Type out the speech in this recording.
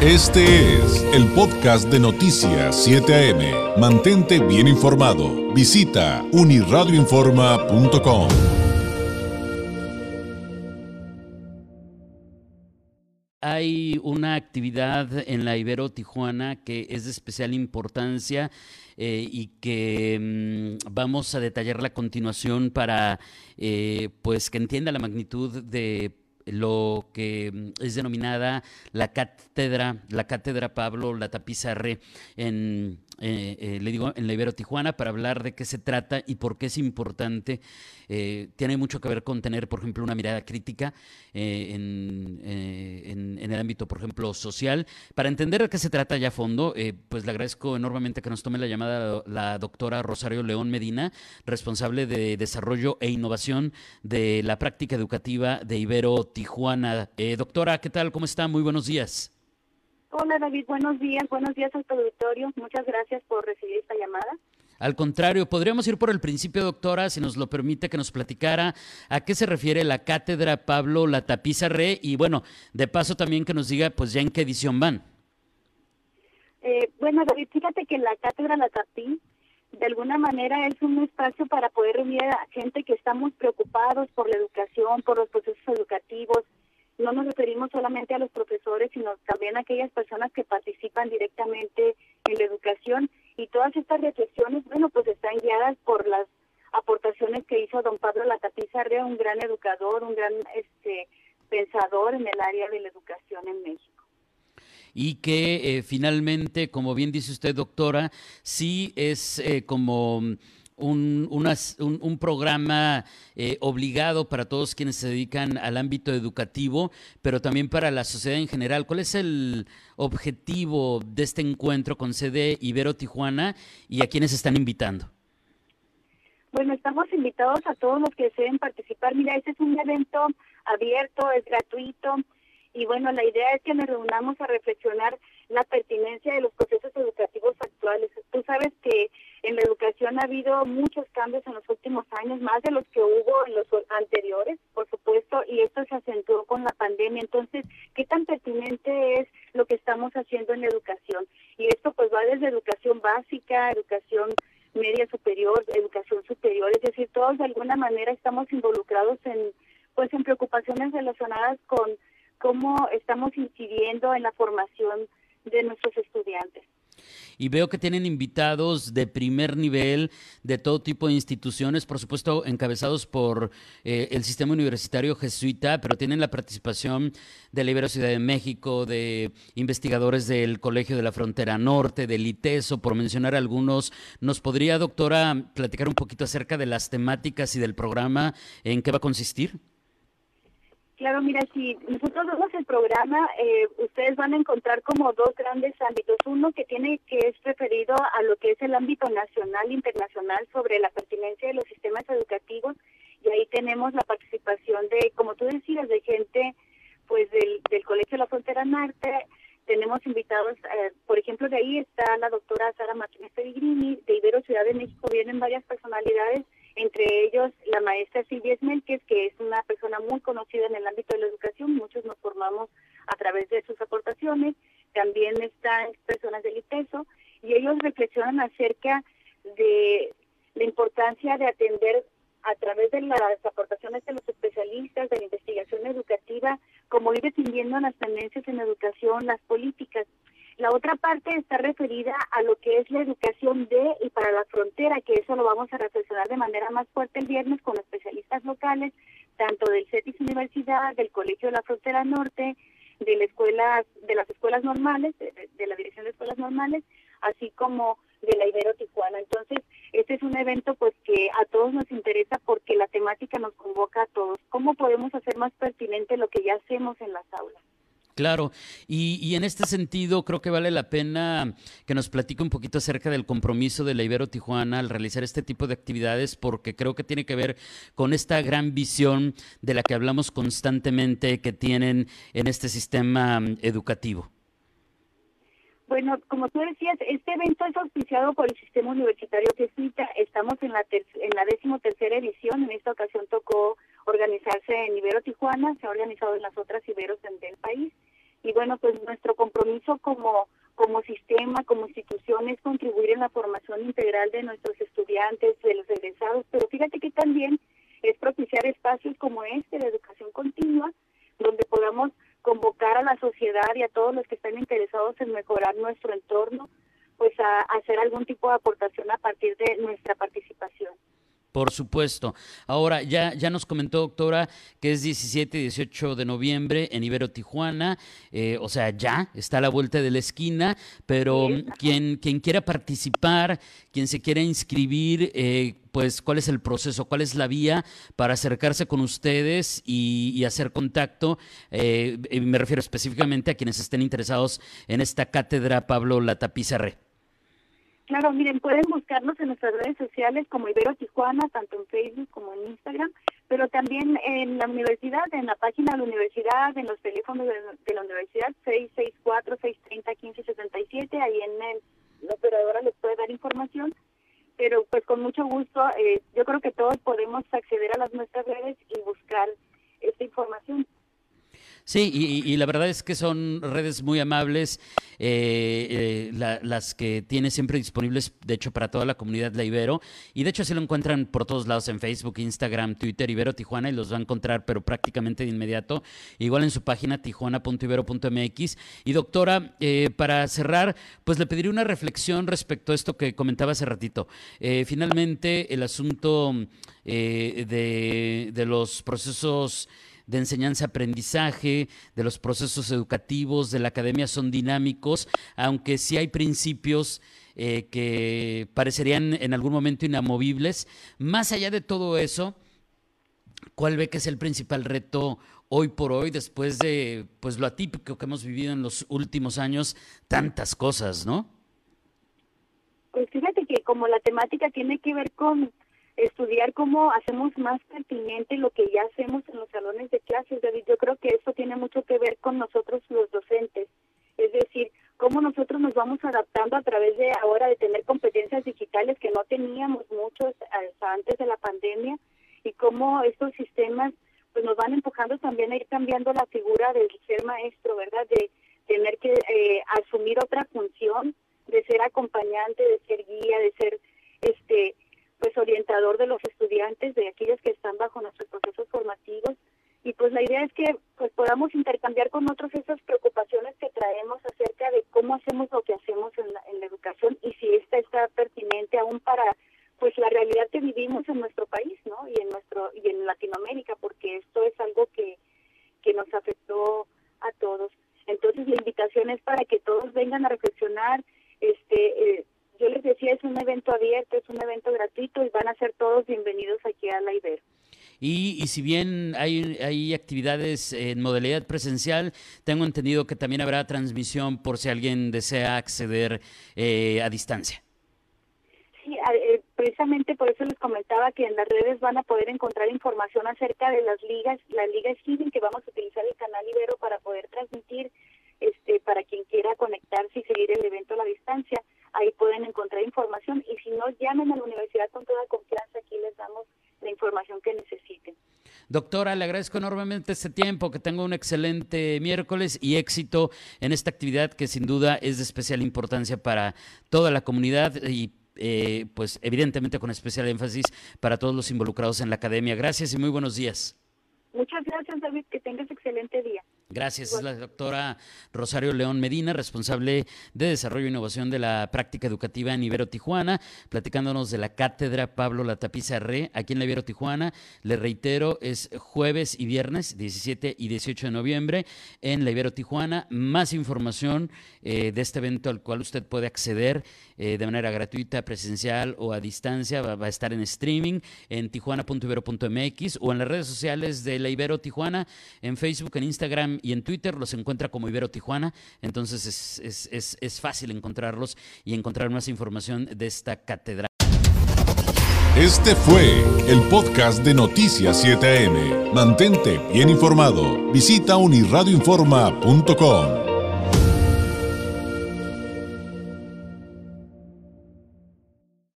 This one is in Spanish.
Este es el podcast de Noticias 7 AM. Mantente bien informado. Visita uniradioinforma.com. Hay una actividad en la Ibero Tijuana que es de especial importancia eh, y que mm, vamos a detallar a continuación para eh, pues que entienda la magnitud de lo que mm, es denominada la cátedra, la cátedra Pablo La Tapizarre en, eh, eh, le digo, en la Ibero Tijuana para hablar de qué se trata y por qué es importante. Eh, tiene mucho que ver con tener, por ejemplo, una mirada crítica en, en, el ámbito, por ejemplo, social. Para entender de qué se trata ya a fondo, pues le agradezco enormemente que nos tome la llamada la doctora Rosario León Medina, responsable de desarrollo e innovación de la práctica educativa de Ibero Tijuana. Doctora, ¿qué tal? ¿Cómo está? Muy buenos días. Hola David, buenos días, buenos días al auditorio. Muchas gracias por recibir esta llamada. Al contrario, podríamos ir por el principio, doctora, si nos lo permite, que nos platicara a qué se refiere la cátedra Pablo La Tapiza Re y bueno, de paso también que nos diga pues ya en qué edición van. Eh, bueno, David, fíjate que la cátedra La de alguna manera es un espacio para poder reunir a gente que estamos preocupados por la educación, por los procesos educativos, no nos referimos solamente a los profesores, sino también a aquellas personas que participan directamente en la educación. Y todas estas reflexiones, bueno, pues están guiadas por las aportaciones que hizo don Pablo Latapizarre, un gran educador, un gran este pensador en el área de la educación en México y que eh, finalmente, como bien dice usted, doctora, sí es eh, como un, un, programa eh, obligado para todos quienes se dedican al ámbito educativo, pero también para la sociedad en general. ¿Cuál es el objetivo de este encuentro con sede Ibero Tijuana y a quienes están invitando? Bueno, estamos invitados a todos los que deseen participar. Mira, este es un evento abierto, es gratuito y bueno, la idea es que nos reunamos a reflexionar la pertinencia de los procesos educativos actuales. Tú sabes que en la educación ha habido muchos cambios en los últimos años, más de los que hubo en los anteriores, por supuesto, y esto se acentuó con la pandemia. Entonces, ¿qué tan pertinente es lo que estamos haciendo en la educación? Y esto pues va desde educación básica, educación media superior, educación superior, es decir, todos de alguna manera estamos involucrados en pues en preocupaciones relacionadas con cómo estamos incidiendo en la formación de nuestros estudiantes y veo que tienen invitados de primer nivel de todo tipo de instituciones, por supuesto encabezados por eh, el sistema universitario jesuita, pero tienen la participación de la Ibero Ciudad de México, de investigadores del Colegio de la Frontera Norte, del ITESO, por mencionar algunos. ¿Nos podría, doctora, platicar un poquito acerca de las temáticas y del programa en qué va a consistir? Claro, mira, si nosotros vemos el programa, eh, ustedes van a encontrar como dos grandes ámbitos. Uno que tiene que es referido a lo que es el ámbito nacional internacional sobre la pertinencia de los sistemas educativos y ahí tenemos la participación de, como tú decías, de gente pues del, del Colegio de la Frontera Norte. Tenemos invitados, eh, por ejemplo, de ahí está la doctora Sara Martínez Peregrini, de Ibero Ciudad de México vienen varias personalidades entre ellos la maestra Silvia Smelkes, que es una persona muy conocida en el ámbito de la educación, muchos nos formamos a través de sus aportaciones, también están personas del IPESO, y ellos reflexionan acerca de la importancia de atender a través de las aportaciones de los especialistas de la investigación educativa, como ir definiendo las tendencias en educación, las políticas. La otra parte está referida a lo que es la educación de y para la frontera, que eso lo vamos a reflexionar de manera más fuerte el viernes con especialistas locales, tanto del CETIS Universidad, del Colegio de la Frontera Norte, de la escuela, de las escuelas normales, de, la Dirección de Escuelas Normales, así como de la Ibero Tijuana. Entonces, este es un evento pues que a todos nos interesa porque la temática nos convoca a todos. ¿Cómo podemos hacer más pertinente lo que ya hacemos en las aulas? Claro, y, en este sentido creo que vale la pena que nos platique un poquito acerca del compromiso de la Ibero Tijuana al realizar este tipo de actividades, porque creo que tiene que ver con esta gran visión de la que hablamos constantemente que tienen en este sistema mm, educativo. Bueno, como tú decías, este evento es auspiciado por el Sistema Universitario Jesuita. Estamos en la, en la décimo tercera edición. En esta ocasión tocó organizarse en Ibero Tijuana, se ha organizado en las otras Iberos del país. Y bueno, pues nuestro compromiso como, como sistema, como institución es contribuir en la formación integral de nuestros estudiantes, de los egresados, pero fíjate que también es propiciar espacios como este de educación continua, donde podamos convocar a la sociedad y a todos los que están interesados en mejorar nuestro entorno, pues a, hacer algún tipo de aportación a partir de nuestra participación. Por supuesto. Ahora, ya, ya nos comentó, doctora, que es 17 y 18 de noviembre en Ibero Tijuana. Eh, o sea, ya está a la vuelta de la esquina, pero quien, quien quiera participar, quien se quiera inscribir, eh, pues, ¿cuál es el proceso? ¿Cuál es la vía para acercarse con ustedes y, hacer contacto? Eh, me refiero específicamente a quienes estén interesados en esta cátedra Pablo Latapizarre. Claro, miren, pueden buscarnos en nuestras redes sociales como Ibero Tijuana, tanto en Facebook como en Instagram, pero también en la universidad, en la página de la universidad, en los teléfonos de, la universidad, 664-630-1577, ahí en el, la les puede dar información, pero pues con mucho gusto, eh, yo creo que todos podemos acceder a las nuestras redes y buscar. Sí, y, la verdad es que son redes muy amables, eh, eh, las que tiene siempre disponibles, de hecho, para toda la comunidad la Ibero. Y de hecho, así lo encuentran por todos lados en Facebook, Instagram, Twitter, Ibero Tijuana, y los va a encontrar, pero prácticamente de inmediato. Igual en su página tijuana.ibero.mx. Y doctora, eh, para cerrar, pues le pediría una reflexión respecto a esto que comentaba hace ratito. finalmente, el asunto de, de los procesos de enseñanza-aprendizaje, de los procesos educativos, de la academia son dinámicos, aunque sí hay principios eh, que parecerían en algún momento inamovibles. Más allá de todo eso, ¿cuál ve que es el principal reto hoy por hoy, después de pues lo atípico que hemos vivido en los últimos años, tantas cosas, ¿no? Pues fíjate que como la temática tiene que ver con estudiar cómo hacemos más pertinente lo que ya hacemos en los salones de clases, David. Yo creo que eso tiene mucho que ver con nosotros los docentes, es decir, cómo nosotros nos vamos adaptando a través de ahora de tener competencias digitales que no teníamos muchos antes de la pandemia y cómo estos sistemas pues nos van empujando también a ir cambiando la figura del ser maestro, ¿verdad? De tener que eh, asumir otra función, de ser acompañante, de ser guía, de ser este pues orientador de los estudiantes, de aquellos que están bajo nuestros procesos formativos. Y pues la idea es que pues podamos intercambiar con otros esas preocupaciones que traemos acerca de cómo hacemos lo que hacemos en la, en la educación y si esta está pertinente aún para pues la realidad que vivimos en nuestro país, ¿no? Y en nuestro y en Latinoamérica, porque esto es algo que que nos afectó a todos. Entonces la invitación es para que todos vengan a reflexionar, este, eh, yo les decía, es un evento abierto, es un evento gratuito y van a ser todos bienvenidos aquí a la Ibero. Y, y, si bien hay, hay actividades en modalidad presencial, tengo entendido que también habrá transmisión por si alguien desea acceder eh, a distancia. Sí, eh, precisamente por eso les comentaba que en las redes van a poder encontrar información acerca de las ligas, la liga Steven, que vamos a utilizar el canal Ibero para poder transmitir este para quien quiera conectarse y seguir el evento a la distancia ahí pueden encontrar información y si no, llamen a la universidad con toda confianza, aquí les damos la información que necesiten. Doctora, le agradezco enormemente este tiempo, que tenga un excelente miércoles y éxito en esta actividad que sin duda es de especial importancia para toda la comunidad y eh, pues evidentemente con especial énfasis para todos los involucrados en la academia. Gracias y muy buenos días. Muchas gracias, David. Que tengas excelente día. Gracias. Es la doctora Rosario León Medina, responsable de Desarrollo e Innovación de la Práctica Educativa en Ibero Tijuana, platicándonos de la cátedra Pablo La Tapiza Re aquí en la Ibero Tijuana. Le reitero, es jueves y viernes, 17 y 18 de noviembre, en la Ibero Tijuana. Más información eh, de este evento al cual usted puede acceder eh, de manera gratuita, presencial o a distancia. Va, va a estar en streaming en tijuana.ibero.mx o en las redes sociales de la Ibero Tijuana, en Facebook, en Instagram y en Twitter los encuentra como Ibero Tijuana, entonces es, es, es, fácil encontrarlos y encontrar más información de esta catedral. Este fue el podcast de Noticias 7am. Mantente bien informado. Visita unirradioinforma.com.